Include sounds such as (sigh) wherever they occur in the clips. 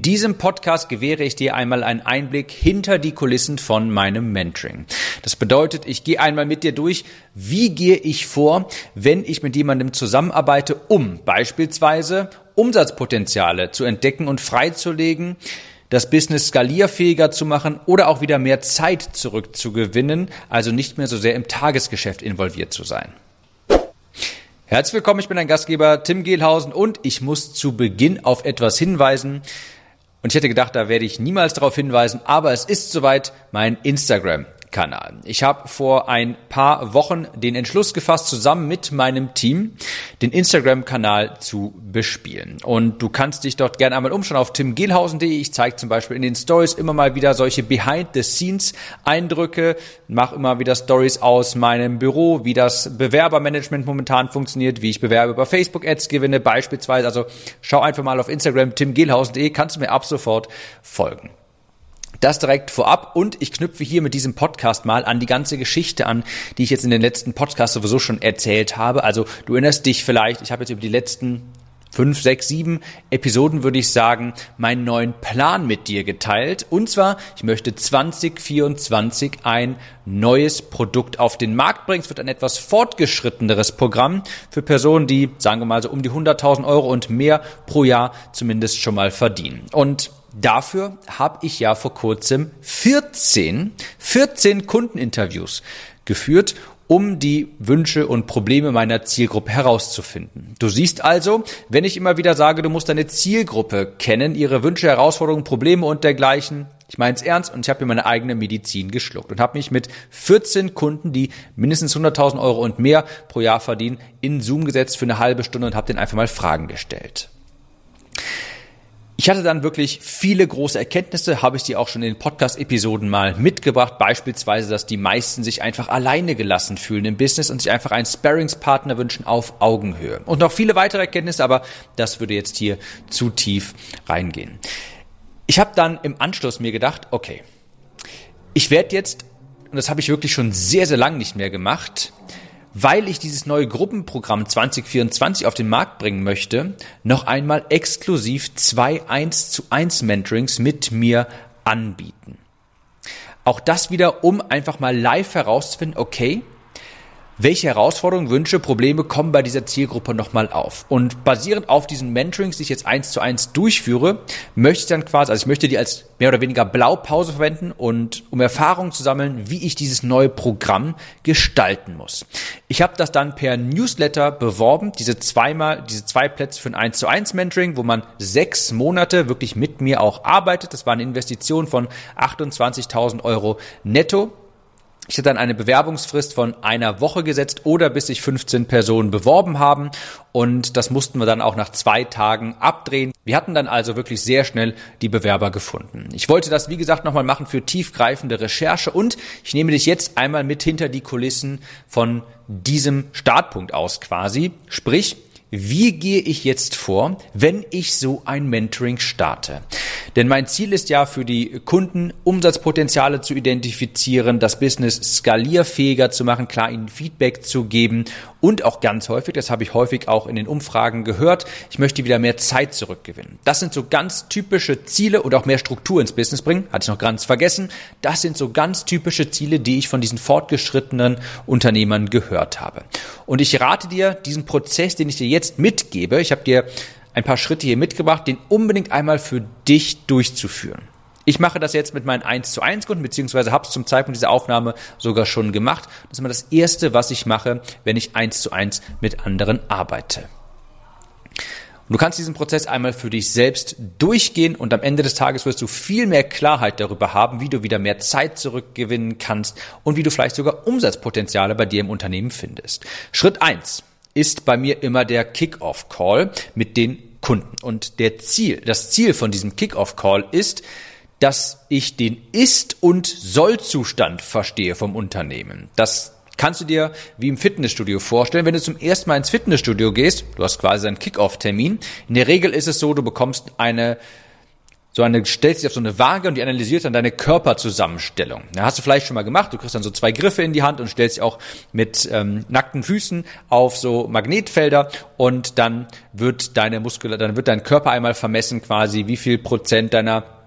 In diesem Podcast gewähre ich dir einmal einen Einblick hinter die Kulissen von meinem Mentoring. Das bedeutet, ich gehe einmal mit dir durch, wie gehe ich vor, wenn ich mit jemandem zusammenarbeite, um beispielsweise Umsatzpotenziale zu entdecken und freizulegen, das Business skalierfähiger zu machen oder auch wieder mehr Zeit zurückzugewinnen, also nicht mehr so sehr im Tagesgeschäft involviert zu sein. Herzlich willkommen, ich bin dein Gastgeber Tim Gehlhausen und ich muss zu Beginn auf etwas hinweisen. Und ich hätte gedacht, da werde ich niemals darauf hinweisen, aber es ist soweit mein Instagram. Kanal. Ich habe vor ein paar Wochen den Entschluss gefasst, zusammen mit meinem Team den Instagram-Kanal zu bespielen. Und du kannst dich dort gerne einmal umschauen auf timgehlhausen.de. Ich zeige zum Beispiel in den Stories immer mal wieder solche Behind-the-Scenes-Eindrücke, mache immer wieder Stories aus meinem Büro, wie das Bewerbermanagement momentan funktioniert, wie ich Bewerber über Facebook-Ads gewinne beispielsweise. Also schau einfach mal auf Instagram timgehlhausen.de, kannst du mir ab sofort folgen. Das direkt vorab und ich knüpfe hier mit diesem Podcast mal an die ganze Geschichte an, die ich jetzt in den letzten Podcasts sowieso schon erzählt habe. Also du erinnerst dich vielleicht, ich habe jetzt über die letzten fünf, sechs, sieben Episoden, würde ich sagen, meinen neuen Plan mit dir geteilt. Und zwar, ich möchte 2024 ein neues Produkt auf den Markt bringen. Es wird ein etwas fortgeschritteneres Programm für Personen, die, sagen wir mal, so um die 100.000 Euro und mehr pro Jahr zumindest schon mal verdienen. Und Dafür habe ich ja vor kurzem 14, 14 Kundeninterviews geführt, um die Wünsche und Probleme meiner Zielgruppe herauszufinden. Du siehst also, wenn ich immer wieder sage, du musst deine Zielgruppe kennen, ihre Wünsche, Herausforderungen, Probleme und dergleichen, ich meine es ernst und ich habe mir meine eigene Medizin geschluckt und habe mich mit 14 Kunden, die mindestens 100.000 Euro und mehr pro Jahr verdienen, in Zoom gesetzt für eine halbe Stunde und habe denen einfach mal Fragen gestellt. Ich hatte dann wirklich viele große Erkenntnisse, habe ich dir auch schon in den Podcast-Episoden mal mitgebracht. Beispielsweise, dass die meisten sich einfach alleine gelassen fühlen im Business und sich einfach einen Sparringspartner wünschen auf Augenhöhe. Und noch viele weitere Erkenntnisse, aber das würde jetzt hier zu tief reingehen. Ich habe dann im Anschluss mir gedacht, okay, ich werde jetzt, und das habe ich wirklich schon sehr, sehr lang nicht mehr gemacht, weil ich dieses neue Gruppenprogramm 2024 auf den Markt bringen möchte, noch einmal exklusiv zwei 1 zu 1 Mentorings mit mir anbieten. Auch das wieder, um einfach mal live herauszufinden, okay, welche Herausforderungen, Wünsche, Probleme kommen bei dieser Zielgruppe nochmal auf. Und basierend auf diesen Mentorings, die ich jetzt eins zu eins durchführe, möchte ich dann quasi, also ich möchte die als mehr oder weniger Blaupause verwenden und um Erfahrungen zu sammeln, wie ich dieses neue Programm gestalten muss. Ich habe das dann per Newsletter beworben, diese zweimal, diese zwei Plätze für ein 1 zu 1 Mentoring, wo man sechs Monate wirklich mit mir auch arbeitet. Das war eine Investition von 28.000 Euro netto. Ich hatte dann eine Bewerbungsfrist von einer Woche gesetzt oder bis sich 15 Personen beworben haben. Und das mussten wir dann auch nach zwei Tagen abdrehen. Wir hatten dann also wirklich sehr schnell die Bewerber gefunden. Ich wollte das, wie gesagt, nochmal machen für tiefgreifende Recherche und ich nehme dich jetzt einmal mit hinter die Kulissen von diesem Startpunkt aus quasi. Sprich, wie gehe ich jetzt vor, wenn ich so ein Mentoring starte? Denn mein Ziel ist ja für die Kunden Umsatzpotenziale zu identifizieren, das Business skalierfähiger zu machen, klar ihnen Feedback zu geben und auch ganz häufig, das habe ich häufig auch in den Umfragen gehört, ich möchte wieder mehr Zeit zurückgewinnen. Das sind so ganz typische Ziele und auch mehr Struktur ins Business bringen, hatte ich noch ganz vergessen. Das sind so ganz typische Ziele, die ich von diesen fortgeschrittenen Unternehmern gehört habe. Und ich rate dir, diesen Prozess, den ich dir jetzt mitgebe, ich habe dir ein paar Schritte hier mitgebracht, den unbedingt einmal für dich durchzuführen. Ich mache das jetzt mit meinen 1 zu 1 Kunden, beziehungsweise habe es zum Zeitpunkt dieser Aufnahme sogar schon gemacht. Das ist immer das Erste, was ich mache, wenn ich 1 zu 1 mit anderen arbeite. Du kannst diesen Prozess einmal für dich selbst durchgehen und am Ende des Tages wirst du viel mehr Klarheit darüber haben, wie du wieder mehr Zeit zurückgewinnen kannst und wie du vielleicht sogar Umsatzpotenziale bei dir im Unternehmen findest. Schritt 1 ist bei mir immer der Kick-off-Call mit den Kunden. Und der Ziel, das Ziel von diesem Kick-off-Call ist, dass ich den Ist- und Soll-Zustand verstehe vom Unternehmen. Das kannst du dir wie im Fitnessstudio vorstellen. Wenn du zum ersten Mal ins Fitnessstudio gehst, du hast quasi einen Kick-off-Termin. In der Regel ist es so, du bekommst eine so eine, stellst dich auf so eine Waage und die analysiert dann deine Körperzusammenstellung. Da hast du vielleicht schon mal gemacht, du kriegst dann so zwei Griffe in die Hand und stellst dich auch mit ähm, nackten Füßen auf so Magnetfelder und dann wird deine Muskel, dann wird dein Körper einmal vermessen quasi, wie viel Prozent deiner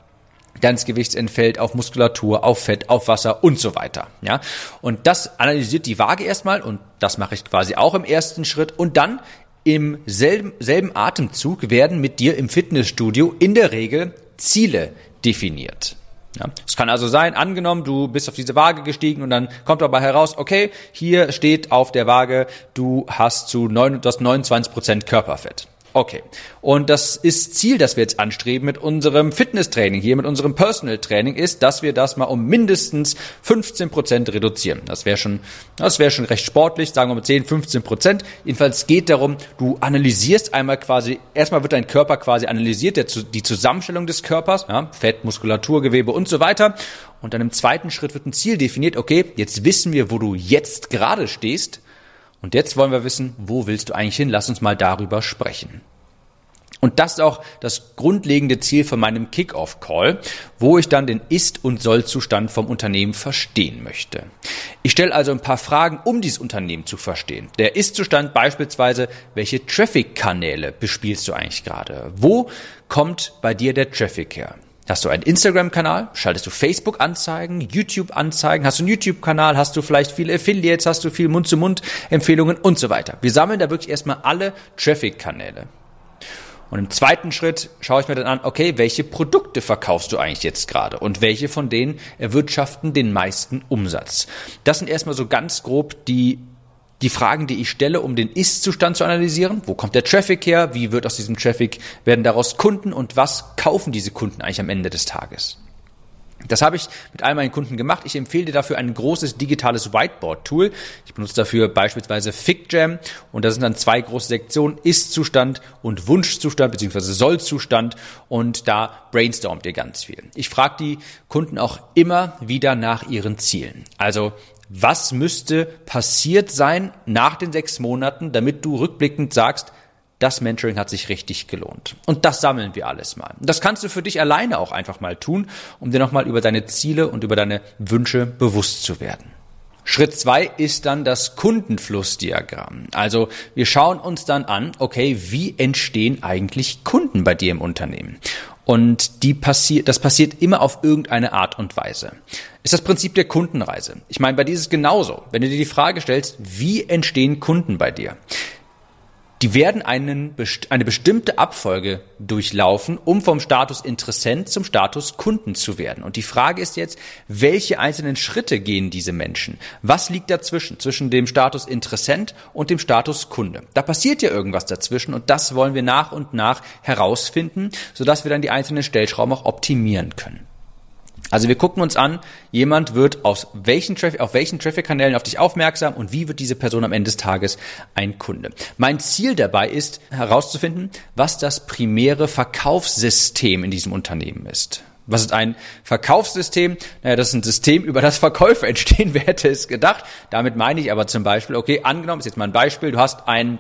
deines Gewichts entfällt auf Muskulatur, auf Fett, auf Wasser und so weiter. Ja, und das analysiert die Waage erstmal und das mache ich quasi auch im ersten Schritt und dann im selben, selben Atemzug werden mit dir im Fitnessstudio in der Regel Ziele definiert. Ja, es kann also sein, angenommen, du bist auf diese Waage gestiegen und dann kommt dabei heraus, okay, hier steht auf der Waage, du hast zu 9, du hast 29 Prozent Körperfett. Okay. Und das ist Ziel, das wir jetzt anstreben mit unserem Fitnesstraining hier, mit unserem Personal Training, ist, dass wir das mal um mindestens 15 Prozent reduzieren. Das wäre schon, das wäre schon recht sportlich, sagen wir mal 10, 15 Prozent. Jedenfalls geht darum, du analysierst einmal quasi, erstmal wird dein Körper quasi analysiert, der, die Zusammenstellung des Körpers, ja, Fett, Muskulatur, Gewebe und so weiter. Und dann im zweiten Schritt wird ein Ziel definiert, okay, jetzt wissen wir, wo du jetzt gerade stehst und jetzt wollen wir wissen, wo willst du eigentlich hin? Lass uns mal darüber sprechen. Und das ist auch das grundlegende Ziel von meinem Kick-Off-Call, wo ich dann den Ist- und Soll-Zustand vom Unternehmen verstehen möchte. Ich stelle also ein paar Fragen, um dieses Unternehmen zu verstehen. Der Ist-Zustand beispielsweise, welche Traffic-Kanäle bespielst du eigentlich gerade? Wo kommt bei dir der Traffic her? Hast du einen Instagram-Kanal? Schaltest du Facebook-Anzeigen, YouTube-Anzeigen? Hast du einen YouTube-Kanal? Hast du vielleicht viele Affiliates? Hast du viel Mund-zu-Mund-Empfehlungen und so weiter? Wir sammeln da wirklich erstmal alle Traffic-Kanäle. Und im zweiten Schritt schaue ich mir dann an, okay, welche Produkte verkaufst du eigentlich jetzt gerade und welche von denen erwirtschaften den meisten Umsatz? Das sind erstmal so ganz grob die die Fragen, die ich stelle, um den Ist-Zustand zu analysieren. Wo kommt der Traffic her? Wie wird aus diesem Traffic, werden daraus Kunden und was kaufen diese Kunden eigentlich am Ende des Tages? Das habe ich mit all meinen Kunden gemacht. Ich empfehle dir dafür ein großes digitales Whiteboard-Tool. Ich benutze dafür beispielsweise FigJam und da sind dann zwei große Sektionen, Ist-Zustand und Wunschzustand bzw. Soll-Zustand und da brainstormt ihr ganz viel. Ich frage die Kunden auch immer wieder nach ihren Zielen. Also was müsste passiert sein nach den sechs Monaten, damit du rückblickend sagst, das Mentoring hat sich richtig gelohnt. Und das sammeln wir alles mal. Das kannst du für dich alleine auch einfach mal tun, um dir nochmal über deine Ziele und über deine Wünsche bewusst zu werden. Schritt zwei ist dann das Kundenflussdiagramm. Also wir schauen uns dann an, okay, wie entstehen eigentlich Kunden bei dir im Unternehmen? Und die passiert, das passiert immer auf irgendeine Art und Weise. Ist das Prinzip der Kundenreise. Ich meine, bei dir ist es genauso. Wenn du dir die Frage stellst, wie entstehen Kunden bei dir? Die werden einen, eine bestimmte Abfolge durchlaufen, um vom Status Interessent zum Status Kunden zu werden. Und die Frage ist jetzt, welche einzelnen Schritte gehen diese Menschen? Was liegt dazwischen, zwischen dem Status Interessent und dem Status Kunde? Da passiert ja irgendwas dazwischen und das wollen wir nach und nach herausfinden, sodass wir dann die einzelnen Stellschrauben auch optimieren können. Also wir gucken uns an, jemand wird aus welchen Traffic, auf welchen Traffic-Kanälen auf dich aufmerksam und wie wird diese Person am Ende des Tages ein Kunde. Mein Ziel dabei ist herauszufinden, was das primäre Verkaufssystem in diesem Unternehmen ist. Was ist ein Verkaufssystem? Naja, das ist ein System, über das Verkäufe entstehen. (laughs) Wer hätte es gedacht? Damit meine ich aber zum Beispiel, okay, angenommen, ist jetzt mal ein Beispiel, du hast ein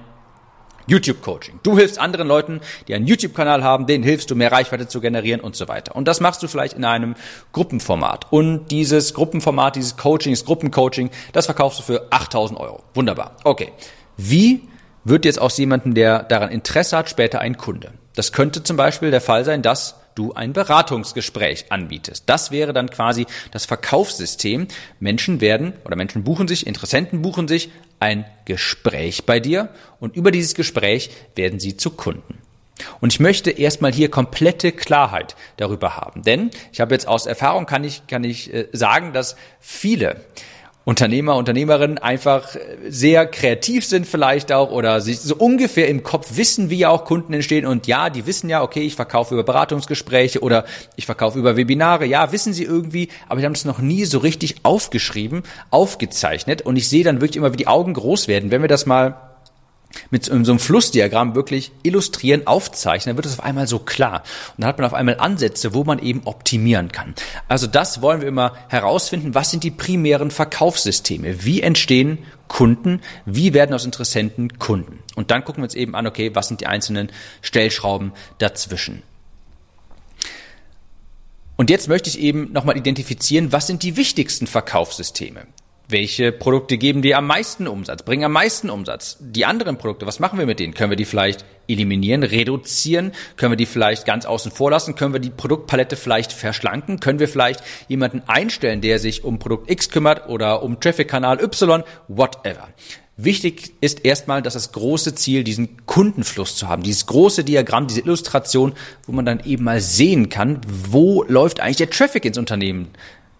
YouTube-Coaching. Du hilfst anderen Leuten, die einen YouTube-Kanal haben, denen hilfst du, mehr Reichweite zu generieren und so weiter. Und das machst du vielleicht in einem Gruppenformat. Und dieses Gruppenformat, dieses Coaching, das Gruppencoaching, das verkaufst du für 8000 Euro. Wunderbar. Okay. Wie wird jetzt aus jemandem, der daran Interesse hat, später ein Kunde? Das könnte zum Beispiel der Fall sein, dass du ein Beratungsgespräch anbietest. Das wäre dann quasi das Verkaufssystem. Menschen werden oder Menschen buchen sich, Interessenten buchen sich ein Gespräch bei dir und über dieses Gespräch werden sie zu Kunden. Und ich möchte erstmal hier komplette Klarheit darüber haben, denn ich habe jetzt aus Erfahrung kann ich kann ich äh, sagen, dass viele Unternehmer, Unternehmerinnen einfach sehr kreativ sind vielleicht auch oder sich so ungefähr im Kopf wissen, wie ja auch Kunden entstehen. Und ja, die wissen ja, okay, ich verkaufe über Beratungsgespräche oder ich verkaufe über Webinare, ja, wissen sie irgendwie, aber die haben es noch nie so richtig aufgeschrieben, aufgezeichnet. Und ich sehe dann wirklich immer, wie die Augen groß werden, wenn wir das mal mit so einem Flussdiagramm wirklich illustrieren, aufzeichnen, dann wird es auf einmal so klar. Und dann hat man auf einmal Ansätze, wo man eben optimieren kann. Also das wollen wir immer herausfinden. Was sind die primären Verkaufssysteme? Wie entstehen Kunden? Wie werden aus Interessenten Kunden? Und dann gucken wir uns eben an, okay, was sind die einzelnen Stellschrauben dazwischen? Und jetzt möchte ich eben nochmal identifizieren, was sind die wichtigsten Verkaufssysteme? Welche Produkte geben dir am meisten Umsatz, bringen am meisten Umsatz? Die anderen Produkte, was machen wir mit denen? Können wir die vielleicht eliminieren, reduzieren? Können wir die vielleicht ganz außen vor lassen? Können wir die Produktpalette vielleicht verschlanken? Können wir vielleicht jemanden einstellen, der sich um Produkt X kümmert oder um Traffic-Kanal Y? Whatever. Wichtig ist erstmal, dass das große Ziel, diesen Kundenfluss zu haben, dieses große Diagramm, diese Illustration, wo man dann eben mal sehen kann, wo läuft eigentlich der Traffic ins Unternehmen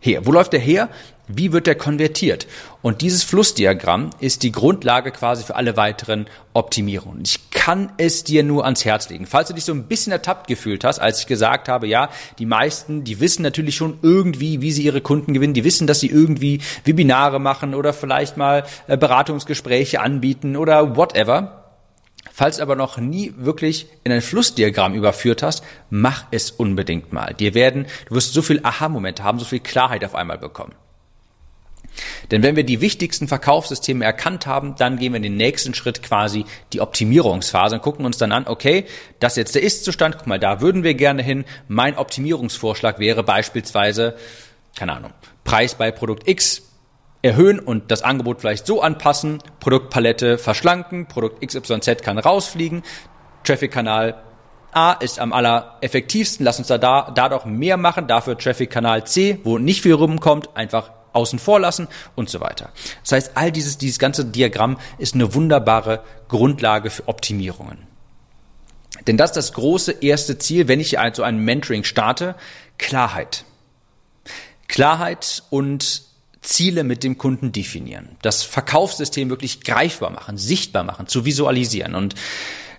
her? Wo läuft der her? Wie wird der konvertiert? Und dieses Flussdiagramm ist die Grundlage quasi für alle weiteren Optimierungen. Ich kann es dir nur ans Herz legen. Falls du dich so ein bisschen ertappt gefühlt hast, als ich gesagt habe, ja, die meisten, die wissen natürlich schon irgendwie, wie sie ihre Kunden gewinnen. Die wissen, dass sie irgendwie Webinare machen oder vielleicht mal äh, Beratungsgespräche anbieten oder whatever. Falls du aber noch nie wirklich in ein Flussdiagramm überführt hast, mach es unbedingt mal. Dir werden, du wirst so viel Aha-Momente haben, so viel Klarheit auf einmal bekommen. Denn wenn wir die wichtigsten Verkaufssysteme erkannt haben, dann gehen wir in den nächsten Schritt quasi die Optimierungsphase und gucken uns dann an, okay, das ist jetzt der Ist-Zustand, guck mal, da würden wir gerne hin. Mein Optimierungsvorschlag wäre beispielsweise, keine Ahnung, Preis bei Produkt X erhöhen und das Angebot vielleicht so anpassen, Produktpalette verschlanken, Produkt XYZ kann rausfliegen, Traffic-Kanal A ist am allereffektivsten, lass uns da, da, da doch mehr machen, dafür Traffic-Kanal C, wo nicht viel rumkommt, einfach außen vor lassen und so weiter. Das heißt, all dieses, dieses ganze Diagramm ist eine wunderbare Grundlage für Optimierungen. Denn das ist das große erste Ziel, wenn ich also ein Mentoring starte, Klarheit. Klarheit und Ziele mit dem Kunden definieren. Das Verkaufssystem wirklich greifbar machen, sichtbar machen, zu visualisieren. Und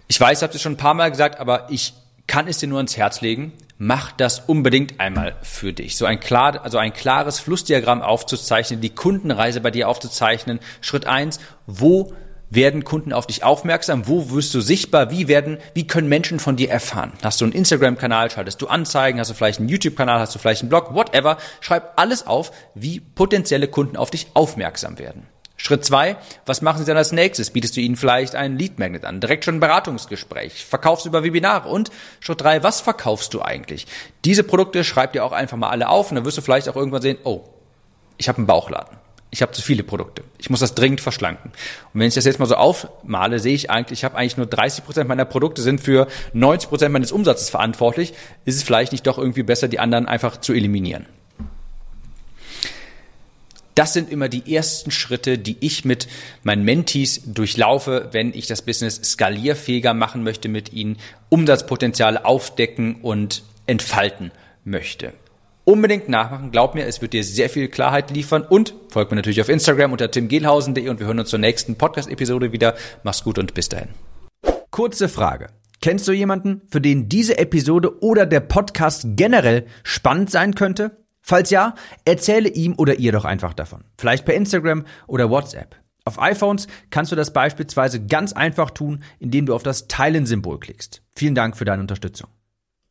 ich weiß, ich habe es schon ein paar Mal gesagt, aber ich kann es dir nur ans Herz legen mach das unbedingt einmal für dich. So ein klar, also ein klares Flussdiagramm aufzuzeichnen, die Kundenreise bei dir aufzuzeichnen. Schritt eins: wo werden Kunden auf dich aufmerksam? Wo wirst du sichtbar? Wie werden, wie können Menschen von dir erfahren? Hast du einen Instagram-Kanal? Schaltest du Anzeigen? Hast du vielleicht einen YouTube-Kanal? Hast du vielleicht einen Blog? Whatever. Schreib alles auf, wie potenzielle Kunden auf dich aufmerksam werden. Schritt zwei, was machen Sie dann als nächstes? Bietest du ihnen vielleicht einen Lead Magnet an? Direkt schon ein Beratungsgespräch? Verkaufst über Webinare? Und Schritt drei, was verkaufst du eigentlich? Diese Produkte schreib dir auch einfach mal alle auf und dann wirst du vielleicht auch irgendwann sehen, oh, ich habe einen Bauchladen. Ich habe zu viele Produkte. Ich muss das dringend verschlanken. Und wenn ich das jetzt mal so aufmale, sehe ich eigentlich, ich habe eigentlich nur 30 Prozent meiner Produkte sind für 90 Prozent meines Umsatzes verantwortlich. Ist es vielleicht nicht doch irgendwie besser, die anderen einfach zu eliminieren? Das sind immer die ersten Schritte, die ich mit meinen Mentees durchlaufe, wenn ich das Business skalierfähiger machen möchte mit ihnen, Umsatzpotenziale aufdecken und entfalten möchte. Unbedingt nachmachen, glaub mir, es wird dir sehr viel Klarheit liefern und folgt mir natürlich auf Instagram unter timgehlhausen.de und wir hören uns zur nächsten Podcast-Episode wieder. Mach's gut und bis dahin. Kurze Frage. Kennst du jemanden, für den diese Episode oder der Podcast generell spannend sein könnte? Falls ja, erzähle ihm oder ihr doch einfach davon. Vielleicht per Instagram oder WhatsApp. Auf iPhones kannst du das beispielsweise ganz einfach tun, indem du auf das Teilen-Symbol klickst. Vielen Dank für deine Unterstützung.